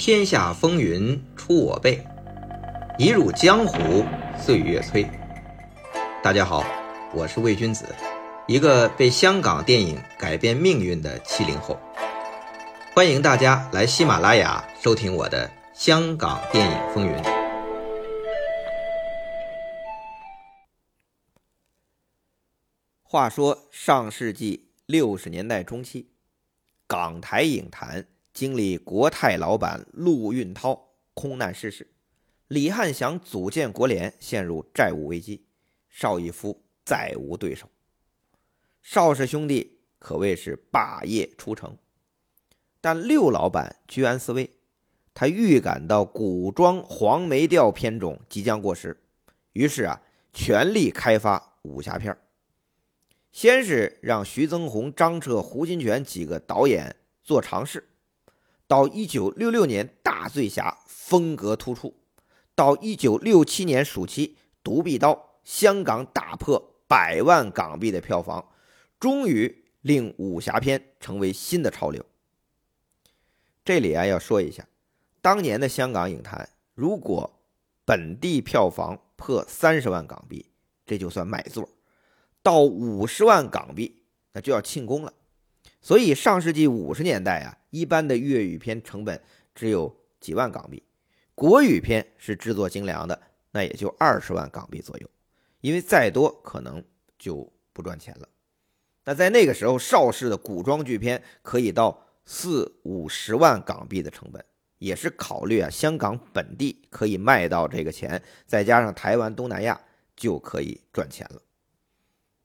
天下风云出我辈，一入江湖岁月催。大家好，我是魏君子，一个被香港电影改变命运的七零后。欢迎大家来喜马拉雅收听我的《香港电影风云》。话说上世纪六十年代中期，港台影坛经历国泰老板陆运涛空难逝世，李汉祥组建国联陷入债务危机，邵逸夫再无对手。邵氏兄弟可谓是霸业出城，但六老板居安思危，他预感到古装黄梅调片种即将过时，于是啊，全力开发武侠片先是让徐增宏、张彻、胡金铨几个导演做尝试，到一九六六年《大醉侠》风格突出，到一九六七年暑期《独臂刀》香港打破百万港币的票房，终于令武侠片成为新的潮流。这里啊要说一下，当年的香港影坛，如果本地票房破三十万港币，这就算卖座。到五十万港币，那就要庆功了。所以上世纪五十年代啊，一般的粤语片成本只有几万港币，国语片是制作精良的，那也就二十万港币左右。因为再多可能就不赚钱了。那在那个时候，邵氏的古装剧片可以到四五十万港币的成本，也是考虑啊香港本地可以卖到这个钱，再加上台湾、东南亚就可以赚钱了。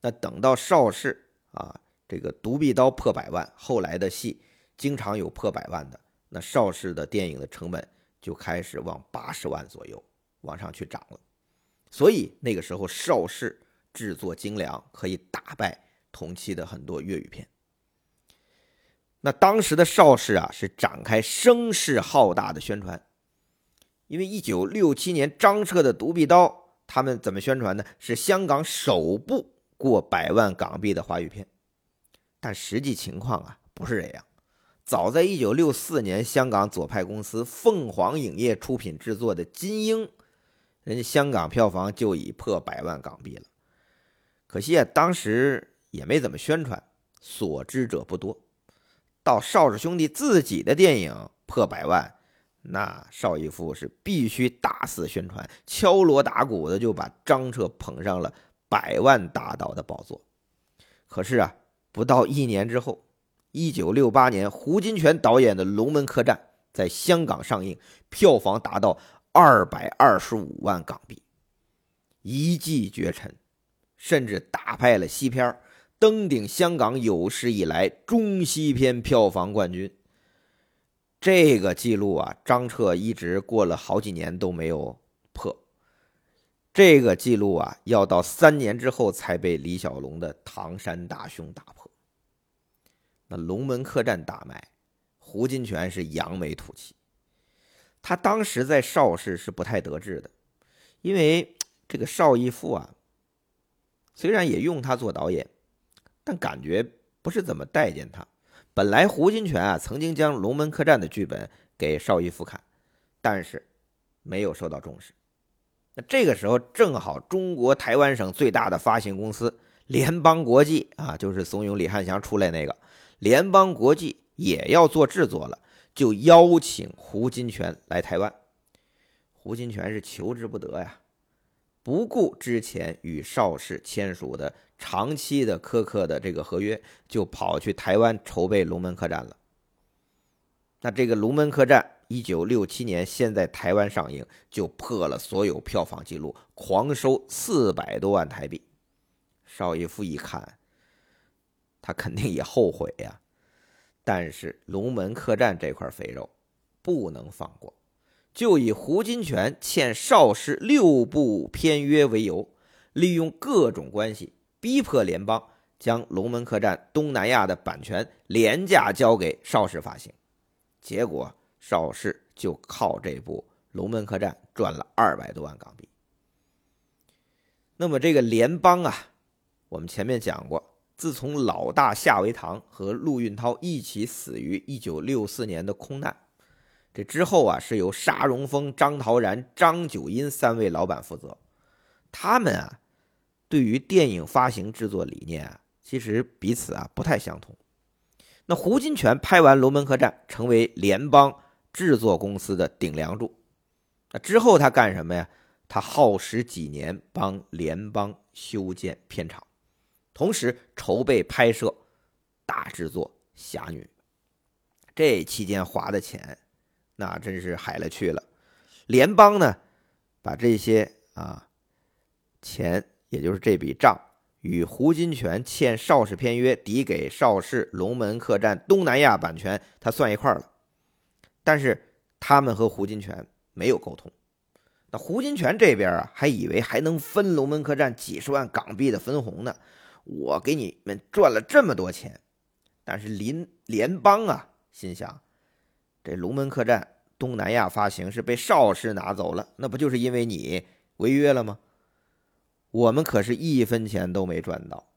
那等到邵氏啊，这个独臂刀破百万，后来的戏经常有破百万的，那邵氏的电影的成本就开始往八十万左右往上去涨了。所以那个时候邵氏制作精良，可以打败同期的很多粤语片。那当时的邵氏啊，是展开声势浩大的宣传，因为一九六七年张彻的独臂刀，他们怎么宣传呢？是香港首部。过百万港币的华语片，但实际情况啊不是这样。早在一九六四年，香港左派公司凤凰影业出品制作的《金鹰》，人家香港票房就已破百万港币了。可惜啊，当时也没怎么宣传，所知者不多。到邵氏兄弟自己的电影破百万，那邵逸夫是必须大肆宣传，敲锣打鼓的就把张彻捧上了。百万大导的宝座，可是啊，不到一年之后，一九六八年，胡金铨导演的《龙门客栈》在香港上映，票房达到二百二十五万港币，一骑绝尘，甚至打败了西片，登顶香港有史以来中西片票房冠军。这个记录啊，张彻一直过了好几年都没有破。这个记录啊，要到三年之后才被李小龙的《唐山大兄》打破。那《龙门客栈》大卖，胡金铨是扬眉吐气。他当时在邵氏是不太得志的，因为这个邵逸夫啊，虽然也用他做导演，但感觉不是怎么待见他。本来胡金铨啊曾经将《龙门客栈》的剧本给邵逸夫看，但是没有受到重视。那这个时候正好，中国台湾省最大的发行公司联邦国际啊，就是怂恿李汉祥出来那个联邦国际也要做制作了，就邀请胡金铨来台湾。胡金铨是求之不得呀，不顾之前与邵氏签署的长期的苛刻的这个合约，就跑去台湾筹备《龙门客栈》了。那这个《龙门客栈》。一九六七年，先在台湾上映，就破了所有票房记录，狂收四百多万台币。邵逸夫一看，他肯定也后悔呀。但是《龙门客栈》这块肥肉不能放过，就以胡金铨欠邵氏六部片约为由，利用各种关系逼迫联邦将《龙门客栈》东南亚的版权廉价交给邵氏发行，结果。邵氏就靠这部《龙门客栈》赚了二百多万港币。那么这个联邦啊，我们前面讲过，自从老大夏维堂和陆运涛一起死于一九六四年的空难，这之后啊，是由沙荣峰、张陶然、张九阴三位老板负责。他们啊，对于电影发行制作理念啊，其实彼此啊不太相同。那胡金铨拍完《龙门客栈》，成为联邦制作公司的顶梁柱。那之后他干什么呀？他耗时几年帮联邦修建片场，同时筹备拍摄大制作《侠女》。这期间花的钱，那真是海了去了。联邦呢，把这些啊钱，也就是这笔账，与胡金铨欠邵氏片约抵给邵氏《龙门客栈》东南亚版权，他算一块了。但是他们和胡金铨没有沟通。那胡金铨这边啊，还以为还能分《龙门客栈》几十万港币的分红呢。我给你们赚了这么多钱，但是林联邦啊。心想，这龙门客栈东南亚发行是被邵氏拿走了，那不就是因为你违约了吗？我们可是一分钱都没赚到。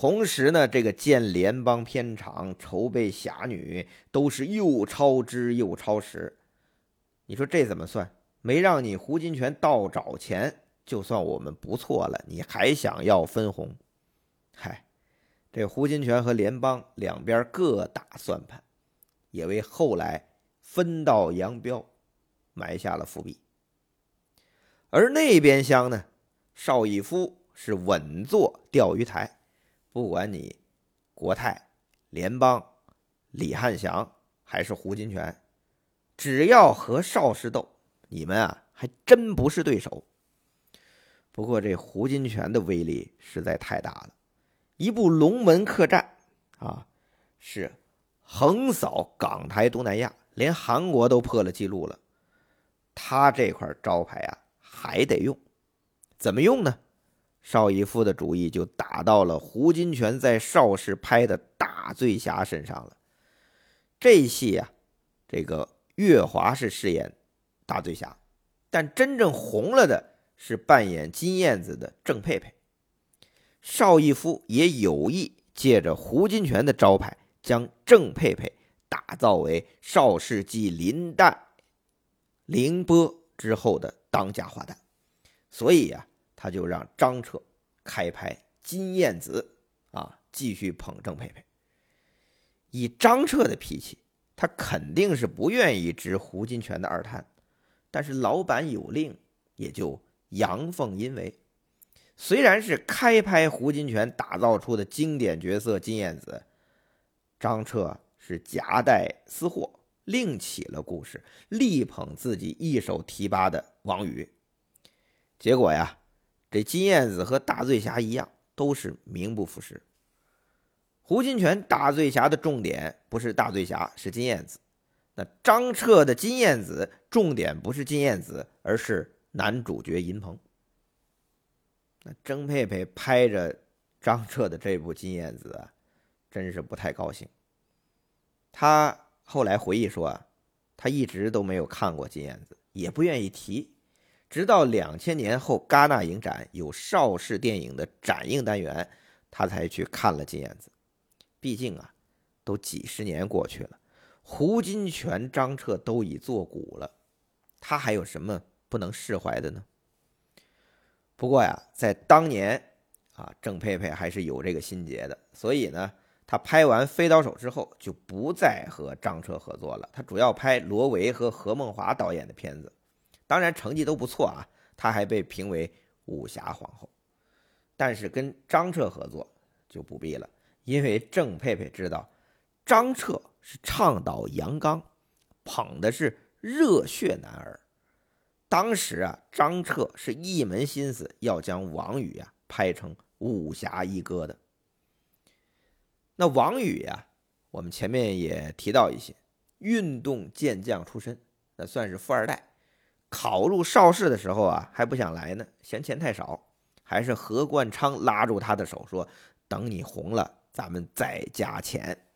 同时呢，这个建联邦片场、筹备侠女，都是又超支又超时。你说这怎么算？没让你胡金铨倒找钱，就算我们不错了，你还想要分红？嗨，这胡金铨和联邦两边各打算盘。也为后来分道扬镳埋下了伏笔。而那边厢呢，邵逸夫是稳坐钓鱼台，不管你国泰、联邦、李汉祥还是胡金铨，只要和邵氏斗，你们啊还真不是对手。不过这胡金铨的威力实在太大了，一部《龙门客栈》啊是。横扫港台东南亚，连韩国都破了记录了。他这块招牌啊，还得用，怎么用呢？邵逸夫的主意就打到了胡金铨在邵氏拍的大醉侠身上了。这戏啊，这个月华是饰演大醉侠，但真正红了的是扮演金燕子的郑佩佩。邵逸夫也有意借着胡金铨的招牌。将郑佩佩打造为邵氏继林黛、凌波之后的当家花旦，所以呀，他就让张彻开拍金燕子啊，继续捧郑佩佩。以张彻的脾气，他肯定是不愿意执胡金铨的二探，但是老板有令，也就阳奉阴违。虽然是开拍胡金铨打造出的经典角色金燕子。张彻是夹带私货，另起了故事，力捧自己一手提拔的王宇。结果呀，这金燕子和大醉侠一样，都是名不副实。胡金铨大醉侠的重点不是大醉侠，是金燕子。那张彻的金燕子重点不是金燕子，而是男主角银鹏。那曾佩佩拍着张彻的这部金燕子。真是不太高兴。他后来回忆说啊，他一直都没有看过金燕子，也不愿意提。直到两千年后，戛纳影展有邵氏电影的展映单元，他才去看了金燕子。毕竟啊，都几十年过去了，胡金铨、张彻都已作古了，他还有什么不能释怀的呢？不过呀，在当年啊，郑佩佩还是有这个心结的，所以呢。他拍完《飞刀手》之后，就不再和张彻合作了。他主要拍罗维和何梦华导演的片子，当然成绩都不错啊。他还被评为武侠皇后。但是跟张彻合作就不必了，因为郑佩佩知道张彻是倡导阳刚，捧的是热血男儿。当时啊，张彻是一门心思要将王宇啊拍成武侠一哥的。那王宇呀，我们前面也提到一些，运动健将出身，那算是富二代。考入邵氏的时候啊，还不想来呢，嫌钱太少，还是何冠昌拉住他的手说：“等你红了，咱们再加钱。”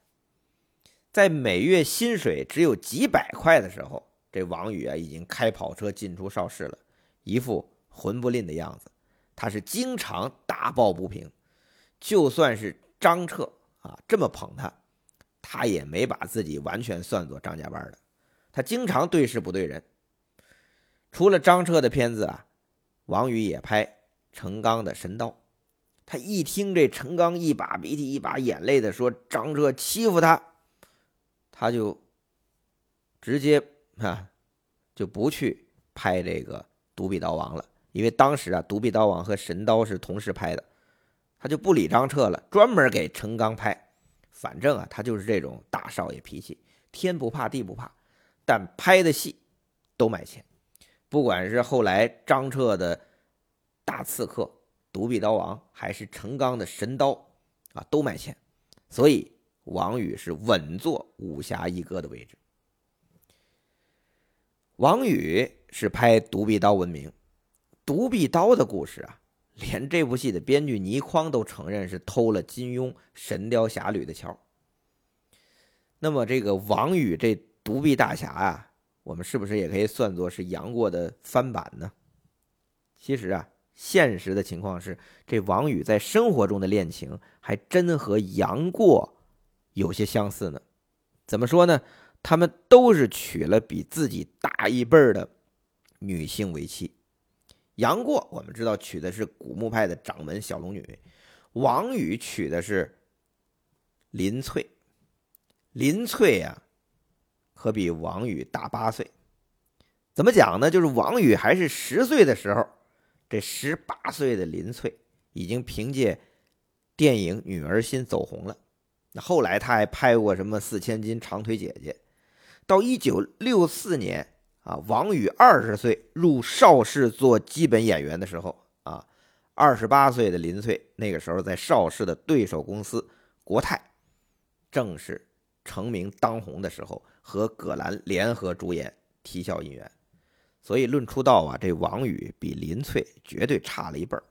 在每月薪水只有几百块的时候，这王宇啊已经开跑车进出邵氏了，一副混不吝的样子。他是经常大抱不平，就算是张彻。啊，这么捧他，他也没把自己完全算作张家班的。他经常对事不对人。除了张彻的片子啊，王宇也拍陈刚的《神刀》。他一听这陈刚一把鼻涕一把眼泪的说张彻欺负他，他就直接啊就不去拍这个《独臂刀王》了，因为当时啊《独臂刀王》和《神刀》是同时拍的，他就不理张彻了，专门给陈刚拍。反正啊，他就是这种大少爷脾气，天不怕地不怕，但拍的戏都卖钱。不管是后来张彻的大刺客。独臂刀王还是陈刚的神刀啊，都卖钱，所以王宇是稳坐武侠一哥的位置。王宇是拍独臂刀闻名，独臂刀的故事啊，连这部戏的编剧倪匡都承认是偷了金庸《神雕侠侣》的桥。那么这个王宇这独臂大侠啊，我们是不是也可以算作是杨过的翻版呢？其实啊。现实的情况是，这王宇在生活中的恋情还真和杨过有些相似呢。怎么说呢？他们都是娶了比自己大一辈的女性为妻。杨过我们知道娶的是古墓派的掌门小龙女，王宇娶的是林翠。林翠呀，可比王宇大八岁。怎么讲呢？就是王宇还是十岁的时候。这十八岁的林翠已经凭借电影《女儿心》走红了。那后来他还拍过什么《四千金》《长腿姐姐》。到一九六四年啊，王宇二十岁入邵氏做基本演员的时候啊，二十八岁的林翠那个时候在邵氏的对手公司国泰，正是成名当红的时候，和葛兰联合主演《啼笑姻缘》。所以论出道啊，这王宇比林翠绝对差了一辈儿。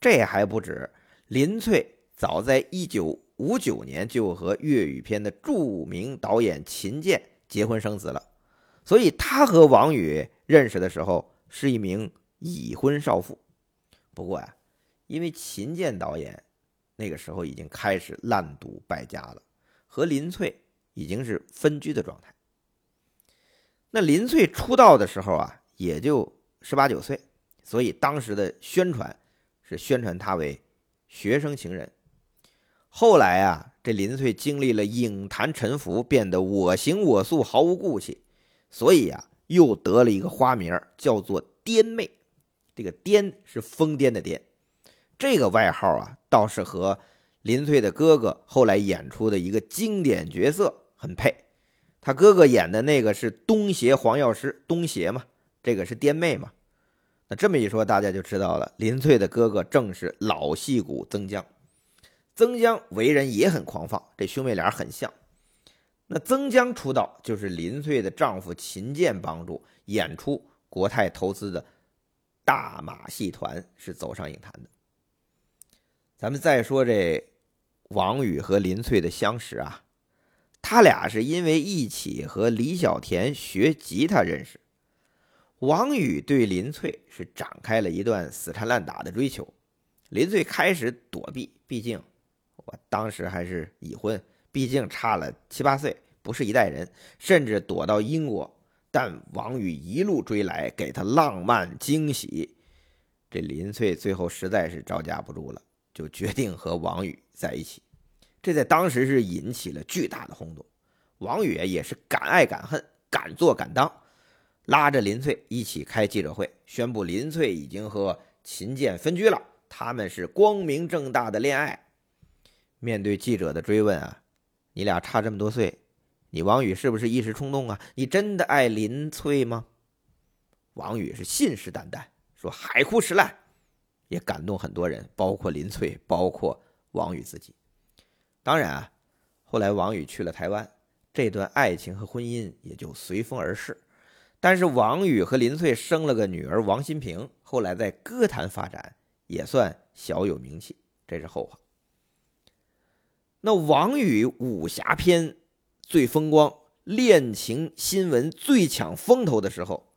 这还不止，林翠早在一九五九年就和粤语片的著名导演秦剑结婚生子了。所以她和王宇认识的时候是一名已婚少妇。不过呀，因为秦剑导演那个时候已经开始烂赌败家了，和林翠已经是分居的状态。那林翠出道的时候啊，也就十八九岁，所以当时的宣传是宣传她为学生情人。后来啊，这林翠经历了影坛沉浮，变得我行我素，毫无顾忌，所以啊，又得了一个花名，叫做“癫妹”。这个“癫”是疯癫的“癫”，这个外号啊，倒是和林翠的哥哥后来演出的一个经典角色很配。他哥哥演的那个是东邪黄药师，东邪嘛，这个是癫妹嘛。那这么一说，大家就知道了，林翠的哥哥正是老戏骨曾江。曾江为人也很狂放，这兄妹俩很像。那曾江出道就是林翠的丈夫秦剑帮助演出，国泰投资的大马戏团是走上影坛的。咱们再说这王宇和林翠的相识啊。他俩是因为一起和李小田学吉他认识。王宇对林翠是展开了一段死缠烂打的追求。林翠开始躲避，毕竟我当时还是已婚，毕竟差了七八岁，不是一代人，甚至躲到英国。但王宇一路追来，给他浪漫惊喜。这林翠最后实在是招架不住了，就决定和王宇在一起。这在当时是引起了巨大的轰动，王宇也是敢爱敢恨，敢做敢当，拉着林翠一起开记者会，宣布林翠已经和秦剑分居了，他们是光明正大的恋爱。面对记者的追问啊，你俩差这么多岁，你王宇是不是一时冲动啊？你真的爱林翠吗？王宇是信誓旦旦说海枯石烂，也感动很多人，包括林翠，包括王宇自己。当然啊，后来王宇去了台湾，这段爱情和婚姻也就随风而逝。但是王宇和林翠生了个女儿王新平，后来在歌坛发展也算小有名气，这是后话。那王宇武侠片最风光，恋情新闻最抢风头的时候，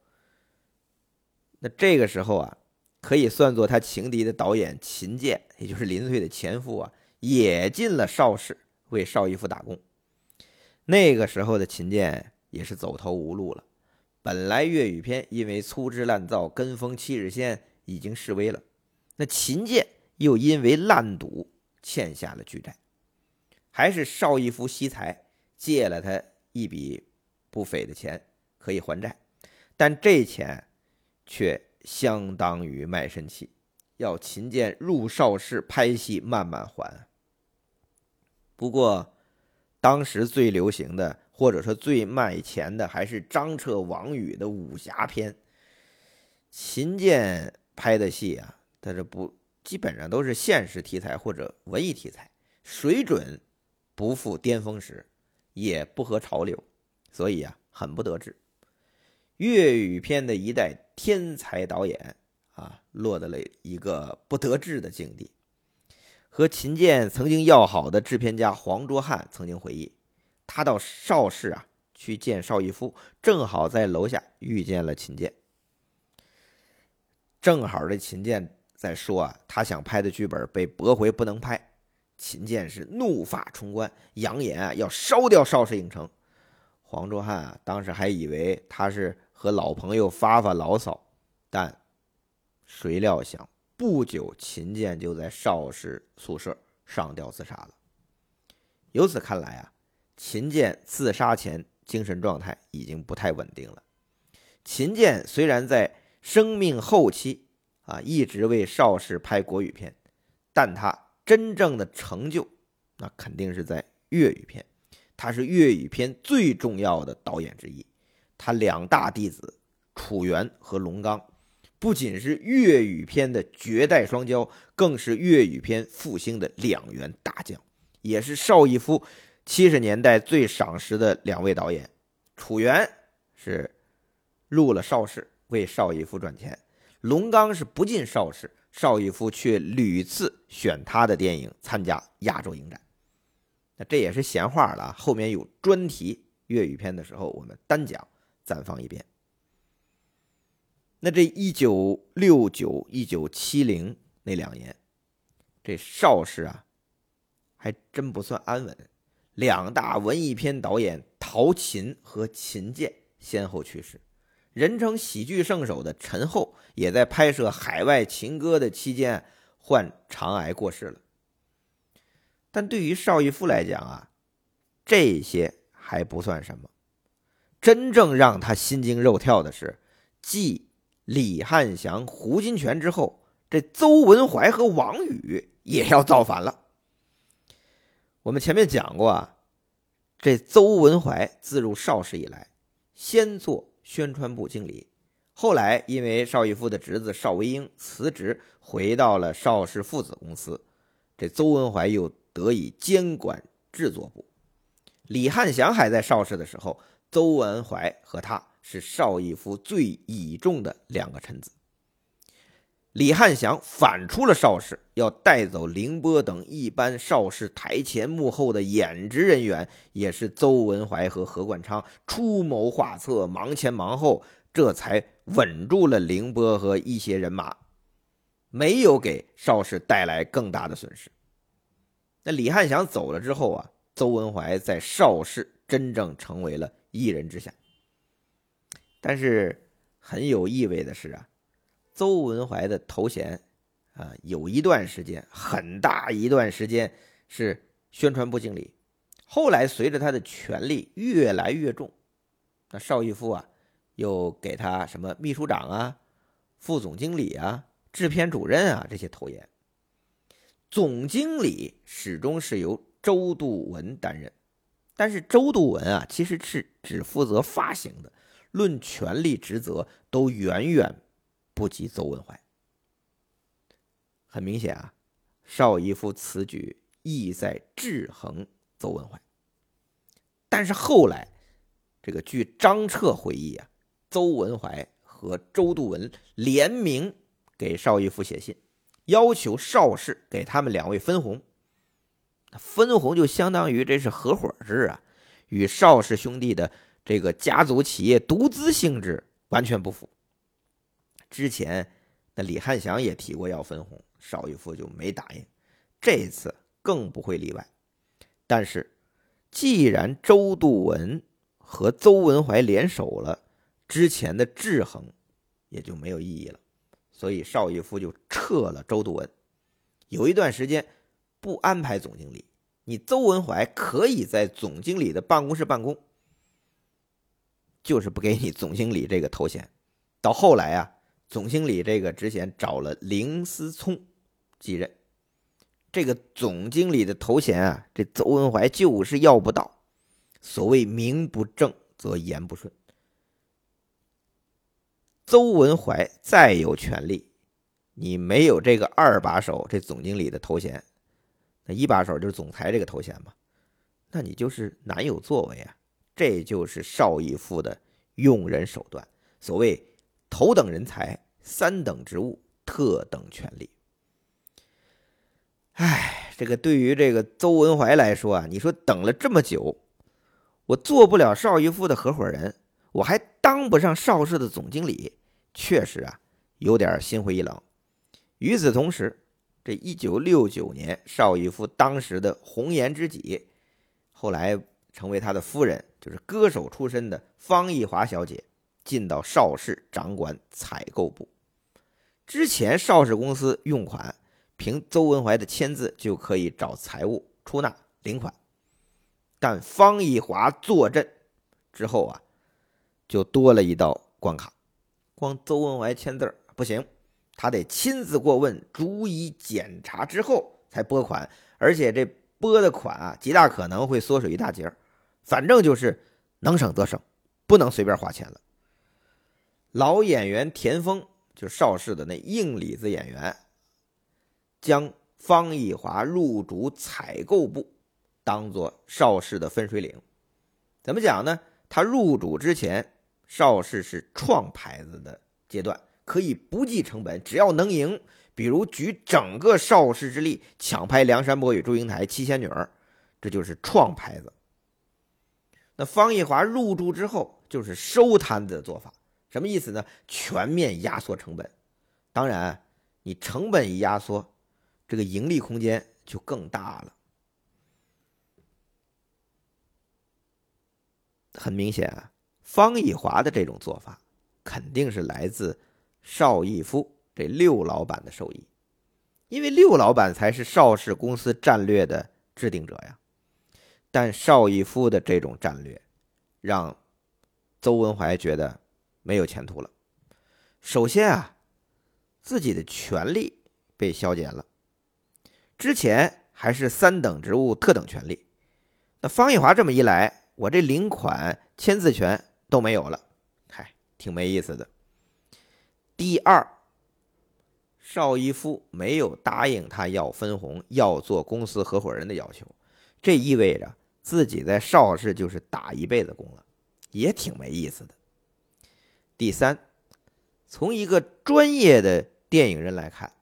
那这个时候啊，可以算作他情敌的导演秦剑，也就是林翠的前夫啊。也进了邵氏为邵逸夫打工。那个时候的秦剑也是走投无路了。本来岳雨篇因为粗制滥造、跟风七日仙已经示威了，那秦剑又因为烂赌欠下了巨债，还是邵逸夫惜才借了他一笔不菲的钱可以还债，但这钱却相当于卖身契，要秦建入邵氏拍戏慢慢还。不过，当时最流行的。或者说最卖钱的还是张彻、王宇的武侠片。秦剑拍的戏啊，他这不基本上都是现实题材或者文艺题材，水准不复巅峰时，也不合潮流，所以啊，很不得志。粤语片的一代天才导演啊，落得了一个不得志的境地。和秦剑曾经要好的制片家黄卓汉曾经回忆。他到邵氏啊去见邵逸夫，正好在楼下遇见了秦剑。正好这秦剑在说啊，他想拍的剧本被驳回，不能拍。秦剑是怒发冲冠，扬言啊要烧掉邵氏影城。黄卓汉啊当时还以为他是和老朋友发发牢骚，但谁料想不久秦剑就在邵氏宿舍上吊自杀了。由此看来啊。秦剑自杀前精神状态已经不太稳定了。秦剑虽然在生命后期啊一直为邵氏拍国语片，但他真正的成就那肯定是在粤语片。他是粤语片最重要的导演之一。他两大弟子楚原和龙刚，不仅是粤语片的绝代双骄，更是粤语片复兴的两员大将，也是邵逸夫。七十年代最赏识的两位导演，楚原是入了邵氏为邵逸夫赚钱，龙刚是不进邵氏，邵逸夫却屡次选他的电影参加亚洲影展。那这也是闲话了，后面有专题粤语片的时候，我们单讲暂放一遍。那这一九六九一九七零那两年，这邵氏啊，还真不算安稳。两大文艺片导演陶秦和秦剑先后去世，人称喜剧圣手的陈厚也在拍摄《海外情歌》的期间患肠癌过世了。但对于邵逸夫来讲啊，这些还不算什么，真正让他心惊肉跳的是，继李汉祥、胡金铨之后，这邹文怀和王宇也要造反了。我们前面讲过啊，这邹文怀自入邵氏以来，先做宣传部经理，后来因为邵逸夫的侄子邵维英辞职，回到了邵氏父子公司，这邹文怀又得以监管制作部。李汉祥还在邵氏的时候，邹文怀和他是邵逸夫最倚重的两个臣子。李汉祥反出了邵氏，要带走凌波等一般邵氏台前幕后的演职人员，也是邹文怀和何冠昌出谋划策，忙前忙后，这才稳住了凌波和一些人马，没有给邵氏带来更大的损失。那李汉祥走了之后啊，邹文怀在邵氏真正成为了一人之下。但是很有意味的是啊。邹文怀的头衔，啊，有一段时间很大一段时间是宣传部经理。后来随着他的权力越来越重，那邵逸夫啊，又给他什么秘书长啊、副总经理啊、制片主任啊这些头衔。总经理始终是由周度文担任，但是周度文啊，其实是只负责发行的，论权力职责都远远。不及邹文怀，很明显啊，邵逸夫此举意在制衡邹文怀。但是后来，这个据张彻回忆啊，邹文怀和周度文联名给邵逸夫写信，要求邵氏给他们两位分红。分红就相当于这是合伙制啊，与邵氏兄弟的这个家族企业独资性质完全不符。之前，那李汉祥也提过要分红，邵逸夫就没答应。这次更不会例外。但是，既然周度文和邹文怀联手了，之前的制衡也就没有意义了。所以邵逸夫就撤了周度文，有一段时间不安排总经理，你邹文怀可以在总经理的办公室办公，就是不给你总经理这个头衔。到后来啊，总经理这个职衔找了林思聪继任，这个总经理的头衔啊，这邹文怀就是要不到。所谓名不正则言不顺。邹文怀再有权利，你没有这个二把手这总经理的头衔，那一把手就是总裁这个头衔嘛，那你就是难有作为啊！这就是邵逸夫的用人手段。所谓头等人才，三等职务，特等权利。哎，这个对于这个邹文怀来说啊，你说等了这么久。我做不了邵逸夫的合伙人，我还当不上邵氏的总经理，确实啊，有点心灰意冷。与此同时，这一九六九年，邵逸夫当时的红颜知己，后来成为他的夫人，就是歌手出身的方逸华小姐，进到邵氏掌管采购部。之前邵氏公司用款，凭邹文怀的签字就可以找财务出纳领款。但方逸华坐镇之后啊，就多了一道关卡，光邹文怀签字不行，他得亲自过问，逐一检查之后才拨款，而且这拨的款啊，极大可能会缩水一大截反正就是能省则省，不能随便花钱了。老演员田丰，就邵氏的那硬里子演员，将方逸华入主采购部。当做邵氏的分水岭，怎么讲呢？他入主之前，邵氏是创牌子的阶段，可以不计成本，只要能赢。比如举整个邵氏之力抢拍《梁山伯与祝英台》《七仙女》，这就是创牌子。那方逸华入驻之后，就是收摊子的做法，什么意思呢？全面压缩成本。当然，你成本一压缩，这个盈利空间就更大了。很明显啊，方逸华的这种做法肯定是来自邵逸夫这六老板的授意，因为六老板才是邵氏公司战略的制定者呀。但邵逸夫的这种战略让邹文怀觉得没有前途了。首先啊，自己的权利被削减了，之前还是三等职务特等权利，那方逸华这么一来。我这领款、签字权都没有了，嗨，挺没意思的。第二，邵逸夫没有答应他要分红、要做公司合伙人的要求，这意味着自己在邵氏就是打一辈子工了，也挺没意思的。第三，从一个专业的电影人来看，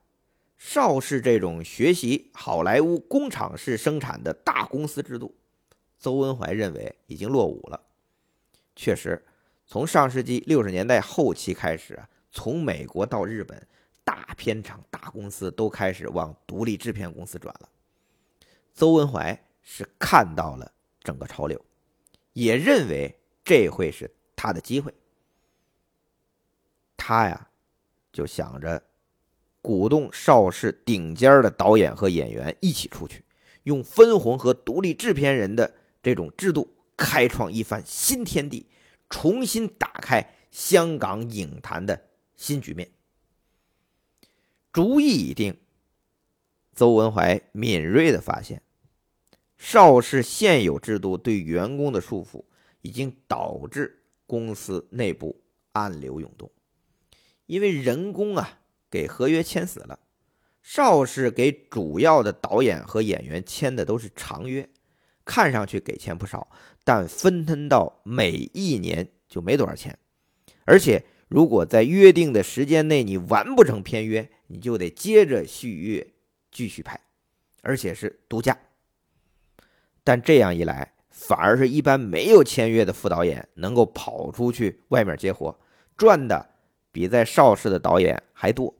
邵氏这种学习好莱坞工厂式生产的大公司制度。邹文怀认为已经落伍了。确实，从上世纪六十年代后期开始啊，从美国到日本，大片厂、大公司都开始往独立制片公司转了。邹文怀是看到了整个潮流，也认为这会是他的机会。他呀，就想着鼓动邵氏顶尖的导演和演员一起出去，用分红和独立制片人的。这种制度开创一番新天地，重新打开香港影坛的新局面。主意已定，邹文怀敏锐的发现，邵氏现有制度对员工的束缚，已经导致公司内部暗流涌动。因为人工啊，给合约签死了，邵氏给主要的导演和演员签的都是长约。看上去给钱不少，但分摊到每一年就没多少钱。而且，如果在约定的时间内你完不成片约，你就得接着续约继续拍，而且是独家。但这样一来，反而是一般没有签约的副导演能够跑出去外面接活，赚的比在邵氏的导演还多。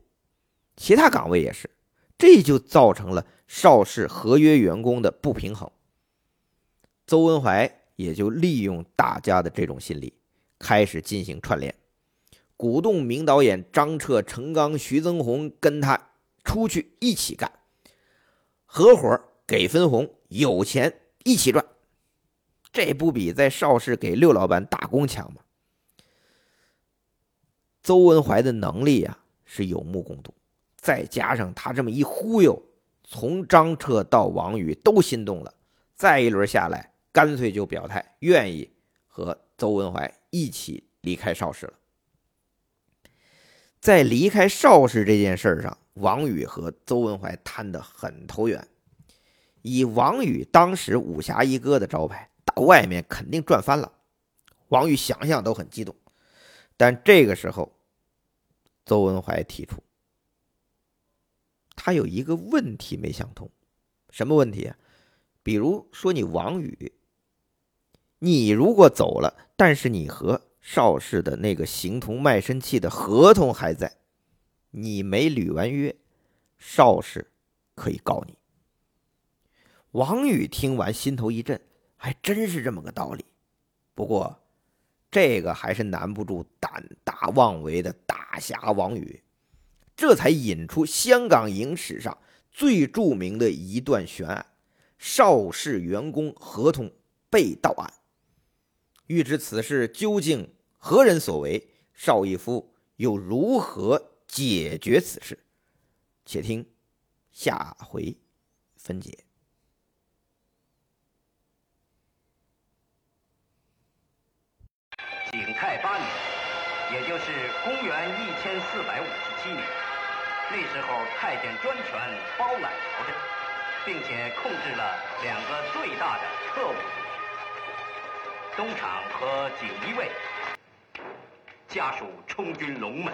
其他岗位也是，这就造成了邵氏合约员工的不平衡。邹文怀也就利用大家的这种心理，开始进行串联，鼓动名导演张彻、程刚、徐增红跟他出去一起干，合伙给分红，有钱一起赚。这不比在邵氏给六老板打工强吗？邹文怀的能力啊是有目共睹，再加上他这么一忽悠，从张彻到王宇都心动了。再一轮下来，干脆就表态愿意和邹文怀一起离开邵氏了。在离开邵氏这件事上，王宇和邹文怀谈得很投缘。以王宇当时武侠一哥的招牌，到外面肯定赚翻了。王宇想想都很激动。但这个时候，邹文怀提出，他有一个问题没想通，什么问题啊？比如说你王宇，你如果走了，但是你和邵氏的那个形同卖身契的合同还在，你没履完约，邵氏可以告你。王宇听完心头一震，还真是这么个道理。不过。这个还是难不住胆大妄为的大侠王宇，这才引出香港影史上最著名的一段悬案——邵氏员工合同被盗案。欲知此事究竟何人所为，邵逸夫又如何解决此事？且听下回分解。景泰八年，也就是公元一千四百五十七年，那时候太监专权包揽朝政，并且控制了两个最大的特务——东厂和锦衣卫，家属充军龙门。